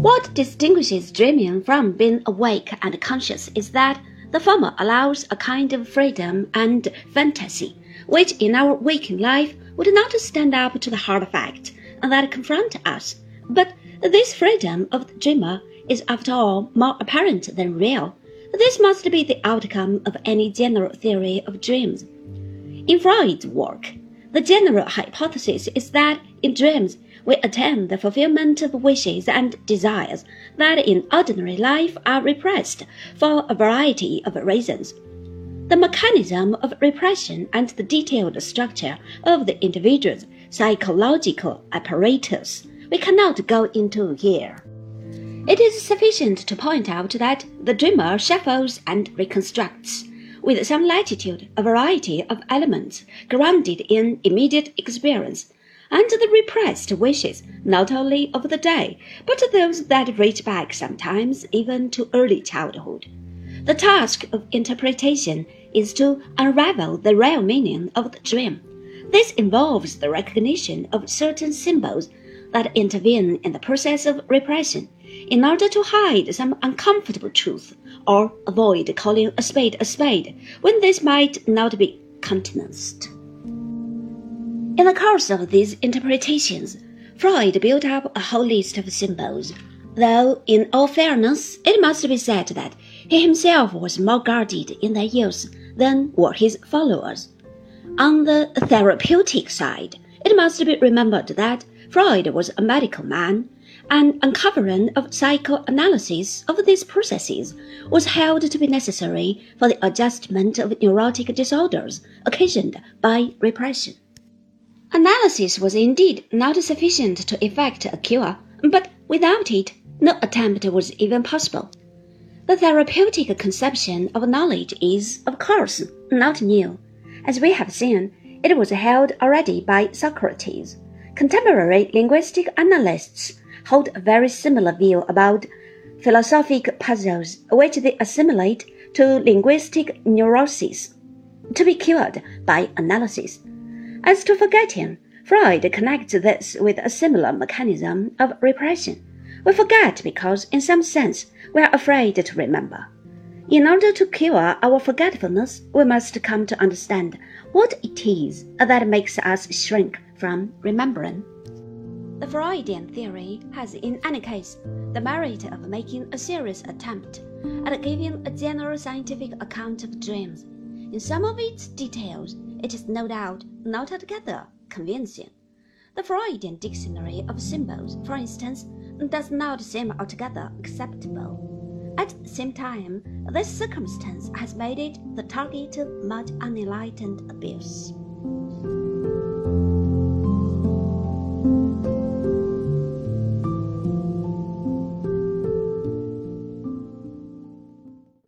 What distinguishes dreaming from being awake and conscious is that the former allows a kind of freedom and fantasy which in our waking life would not stand up to the hard fact that confront us. But this freedom of the dreamer is after all more apparent than real. This must be the outcome of any general theory of dreams. In Freud's work, the general hypothesis is that in dreams we attain the fulfillment of wishes and desires that in ordinary life are repressed for a variety of reasons. The mechanism of repression and the detailed structure of the individual's psychological apparatus we cannot go into here. It is sufficient to point out that the dreamer shuffles and reconstructs, with some latitude, a variety of elements grounded in immediate experience and the repressed wishes not only of the day, but those that reach back sometimes even to early childhood. The task of interpretation is to unravel the real meaning of the dream. This involves the recognition of certain symbols that intervene in the process of repression in order to hide some uncomfortable truth or avoid calling a spade a spade when this might not be countenanced. In the course of these interpretations, Freud built up a whole list of symbols, though in all fairness it must be said that he himself was more guarded in their use than were his followers. On the therapeutic side, it must be remembered that Freud was a medical man, and uncovering of psychoanalysis of these processes was held to be necessary for the adjustment of neurotic disorders occasioned by repression. Analysis was indeed not sufficient to effect a cure, but without it, no attempt was even possible. The therapeutic conception of knowledge is, of course, not new. As we have seen, it was held already by Socrates. Contemporary linguistic analysts hold a very similar view about philosophic puzzles, which they assimilate to linguistic neuroses, to be cured by analysis. As to forgetting, Freud connects this with a similar mechanism of repression. We forget because, in some sense, we are afraid to remember. In order to cure our forgetfulness, we must come to understand what it is that makes us shrink from remembering. The Freudian theory has, in any case, the merit of making a serious attempt at giving a general scientific account of dreams. In some of its details, it is no doubt not altogether convincing. The Freudian dictionary of symbols, for instance, does not seem altogether acceptable. At the same time, this circumstance has made it the target of much unenlightened abuse.